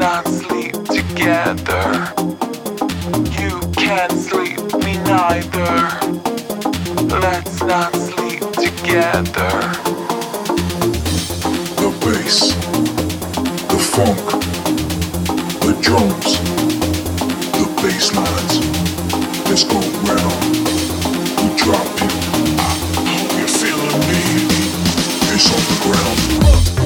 not sleep together. You can't sleep me neither. Let's not sleep together. The bass, the funk, the drums, the bass lines. Let's go round. We drop it. You're feeling me. It's on the ground.